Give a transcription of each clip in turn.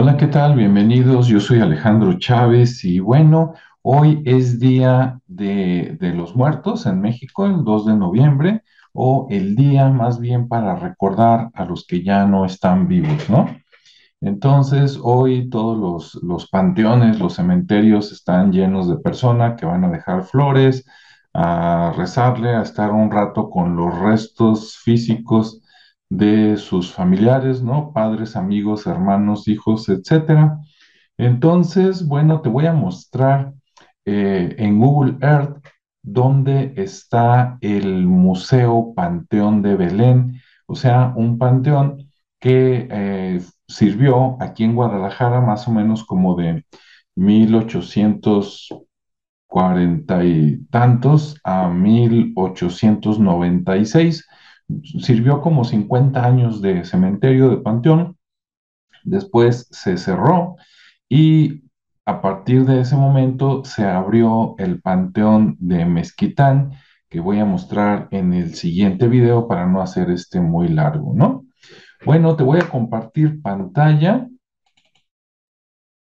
Hola, ¿qué tal? Bienvenidos. Yo soy Alejandro Chávez y bueno, hoy es Día de, los Muertos en México, el 2 de noviembre, o el día más bien para recordar a los que ya no están vivos, ¿no? Entonces, hoy todos los, los panteones, los cementerios están llenos de personas que van a dejar flores, a rezarle, a estar un rato con los restos físicos de sus familiares, ¿no? Padres, amigos, hermanos, hijos, etcétera. Entonces, bueno, te voy a mostrar eh, en Google Earth dónde está el Museo Panteón de Belén, o sea, un panteón que eh, sirvió aquí en Guadalajara más o menos como de 1840 y tantos a 1896 sirvió como 50 años de cementerio de panteón, después se cerró y a partir de ese momento se abrió el panteón de Mezquitán, que voy a mostrar en el siguiente video para no hacer este muy largo, ¿no? Bueno, te voy a compartir pantalla.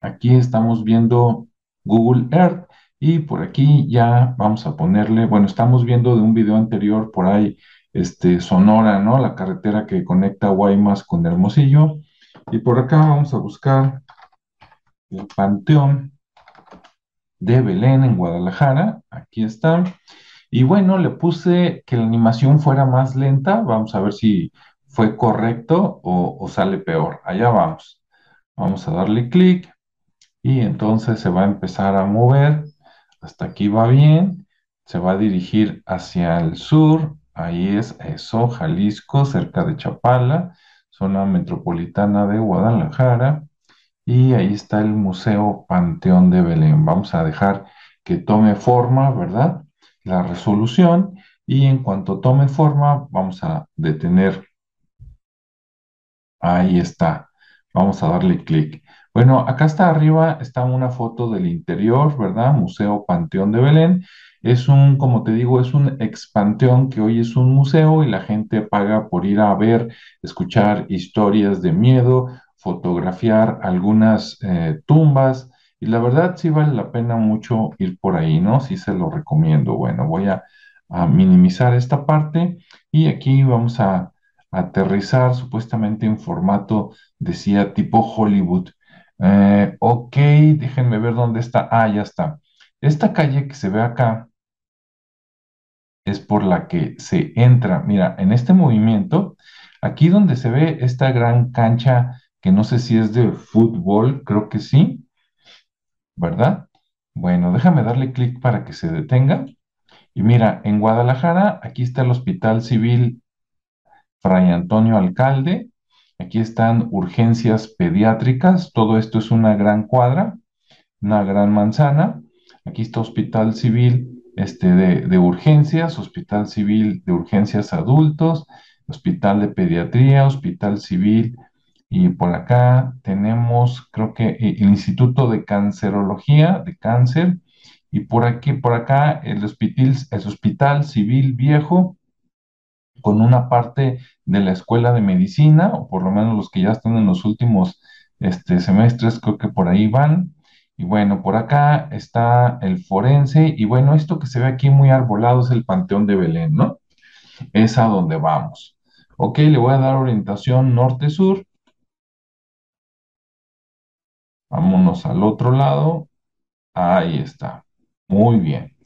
Aquí estamos viendo Google Earth y por aquí ya vamos a ponerle, bueno, estamos viendo de un video anterior por ahí este, Sonora, ¿no? La carretera que conecta Guaymas con Hermosillo. Y por acá vamos a buscar el Panteón de Belén en Guadalajara. Aquí está. Y bueno, le puse que la animación fuera más lenta. Vamos a ver si fue correcto o, o sale peor. Allá vamos. Vamos a darle clic y entonces se va a empezar a mover. Hasta aquí va bien. Se va a dirigir hacia el sur, Ahí es eso, Jalisco, cerca de Chapala, zona metropolitana de Guadalajara. Y ahí está el Museo Panteón de Belén. Vamos a dejar que tome forma, ¿verdad? La resolución. Y en cuanto tome forma, vamos a detener. Ahí está. Vamos a darle clic. Bueno, acá está arriba, está una foto del interior, ¿verdad? Museo Panteón de Belén. Es un, como te digo, es un expanteón que hoy es un museo y la gente paga por ir a ver, escuchar historias de miedo, fotografiar algunas eh, tumbas y la verdad sí vale la pena mucho ir por ahí, ¿no? Sí se lo recomiendo. Bueno, voy a, minimizar esta parte y aquí vamos a, aterrizar supuestamente en formato, decía, tipo Hollywood. Eh, ok, déjenme ver dónde está. Ah, ya está. Esta calle que se ve acá es por la que se entra. Mira, en este movimiento, aquí donde se ve esta gran cancha, que no sé si es de fútbol, creo que sí, ¿verdad? Bueno, déjame darle clic para que se detenga. Y mira, en Guadalajara, aquí está el Hospital Civil Fray Antonio Alcalde. Aquí están urgencias pediátricas. Todo esto es una gran cuadra, una gran manzana. Aquí está Hospital Civil este, de, urgencias, hospital civil de urgencias adultos, hospital de pediatría, hospital civil, y por acá tenemos, creo que eh, el Instituto de Cancerología, de cáncer, y por aquí, por acá, el hospital, el hospital civil viejo, con una parte de la escuela de medicina, o por lo menos los que ya están en los últimos este, semestres, creo que por ahí van. Y bueno, por acá está el forense. Y bueno, esto que se ve aquí muy arbolado es el Panteón de Belén, ¿no? Es a donde vamos. Ok, le voy a dar orientación norte-sur. Vámonos al otro lado. Ahí está. Muy bien.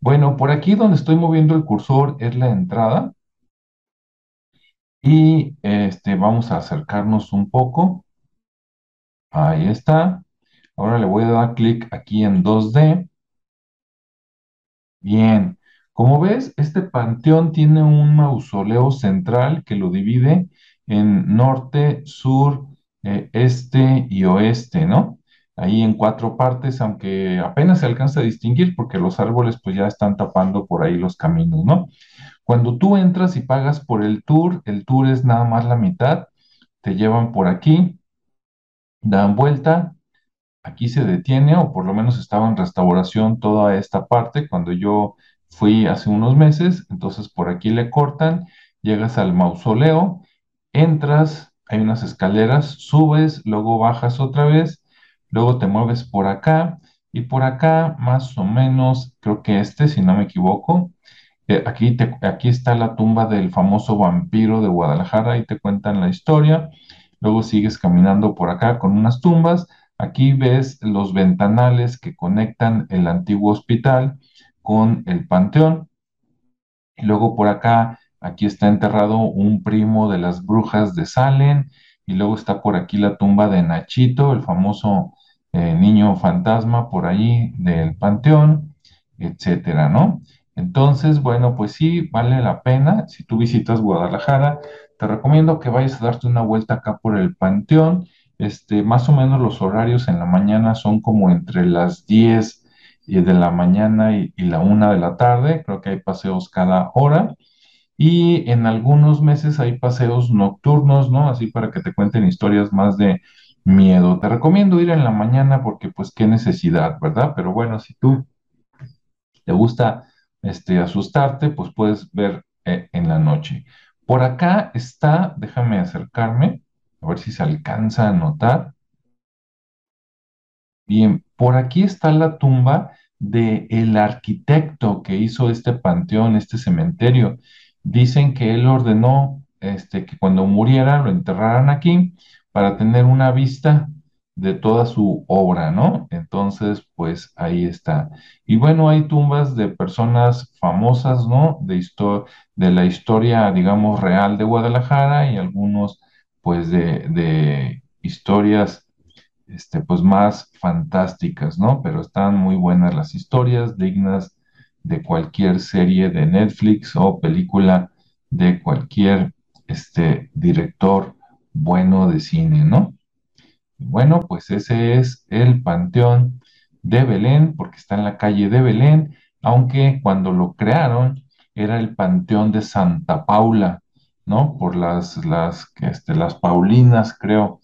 Bueno, por aquí donde estoy moviendo el cursor es la entrada. Y este, vamos a acercarnos un poco. Ahí está. Ahora le voy a dar clic aquí en 2D. Bien, como ves, este panteón tiene un mausoleo central que lo divide en norte, sur, eh, este y oeste, ¿no? Ahí en cuatro partes, aunque apenas se alcanza a distinguir porque los árboles pues ya están tapando por ahí los caminos, ¿no? Cuando tú entras y pagas por el tour, el tour es nada más la mitad, te llevan por aquí, dan vuelta, aquí se detiene, o por lo menos estaba en restauración toda esta parte cuando yo fui hace unos meses, entonces por aquí le cortan, llegas al mausoleo, entras hay unas escaleras, subes, luego bajas otra vez, luego te mueves por acá y por acá más o menos, creo que este, si no me equivoco, eh, aquí, aquí está la tumba del famoso vampiro de Guadalajara y te cuentan la historia. Luego sigues caminando por acá con unas tumbas. Aquí ves los ventanales que conectan el antiguo hospital con el panteón. Y luego por acá, aquí está enterrado un primo de las brujas de Salem. Y luego está por aquí la tumba de Nachito, el famoso eh, niño fantasma por ahí del panteón, etcétera, ¿no? Entonces, bueno, pues sí, vale la pena. Si tú visitas Guadalajara, te recomiendo que vayas a darte una vuelta acá por el panteón. Este, más o menos los horarios en la mañana son como entre las 10 y de la mañana y, la una de la tarde. Creo que hay paseos cada hora. Y en algunos meses hay paseos nocturnos, ¿no? Así para que te cuenten historias más de miedo. Te recomiendo ir en la mañana porque pues qué necesidad, ¿verdad? Pero bueno, si tú te gusta este, asustarte, pues puedes ver eh, en la noche. Por acá está, déjame acercarme, a ver si se alcanza a notar. Bien, por aquí está la tumba de el arquitecto que hizo este panteón, este cementerio. Dicen que él ordenó este, que cuando muriera lo enterraran aquí para tener una vista de toda su obra, ¿no? Entonces, pues ahí está. Y bueno, hay tumbas de personas famosas, ¿no? De, de la historia, digamos, real de Guadalajara y algunos, pues, de, historias este, pues más fantásticas, ¿no? Pero están muy buenas las historias, dignas de cualquier serie de Netflix o película de cualquier este, director bueno de cine, ¿no? Bueno, pues ese es el Panteón de Belén, porque está en la calle de Belén, aunque cuando lo crearon era el Panteón de Santa Paula, ¿no? Por las, las, este, las Paulinas, creo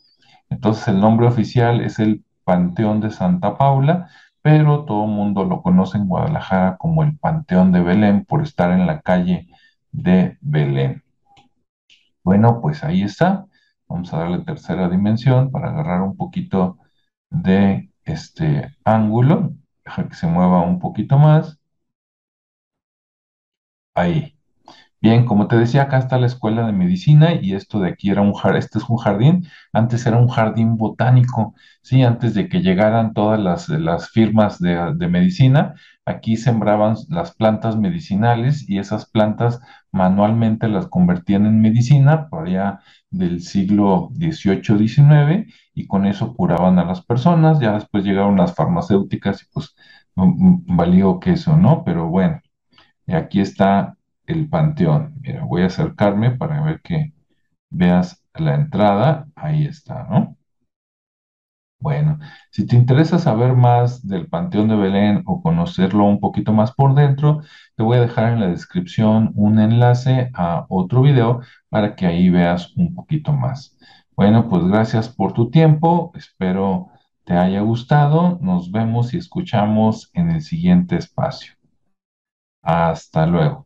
entonces el nombre oficial es el Panteón de Santa Paula, pero todo el mundo lo conoce en Guadalajara como el Panteón de Belén por estar en la calle de Belén. Bueno, pues ahí está. Vamos a darle tercera dimensión para agarrar un poquito de este ángulo. Deja que se mueva un poquito más. Ahí. Bien, como te decía, acá está la escuela de medicina y esto de aquí era un jardín, este es un jardín, antes era un jardín botánico, sí, antes de que llegaran todas las, las firmas de, de medicina, aquí sembraban las plantas medicinales y esas plantas manualmente las convertían en medicina por allá del siglo XVIII, XIX y con eso curaban a las personas, ya después llegaron las farmacéuticas y pues mm, mm, valió queso, ¿no? Pero bueno. Aquí está el panteón. Mira, voy a acercarme para ver que veas la entrada. Ahí está, ¿no? Bueno, si te interesa saber más del Panteón de Belén o conocerlo un poquito más por dentro, te voy a dejar en la descripción un enlace a otro video para que ahí veas un poquito más. Bueno, pues gracias por tu tiempo. Espero te haya gustado. Nos vemos y escuchamos en el siguiente espacio. Hasta luego.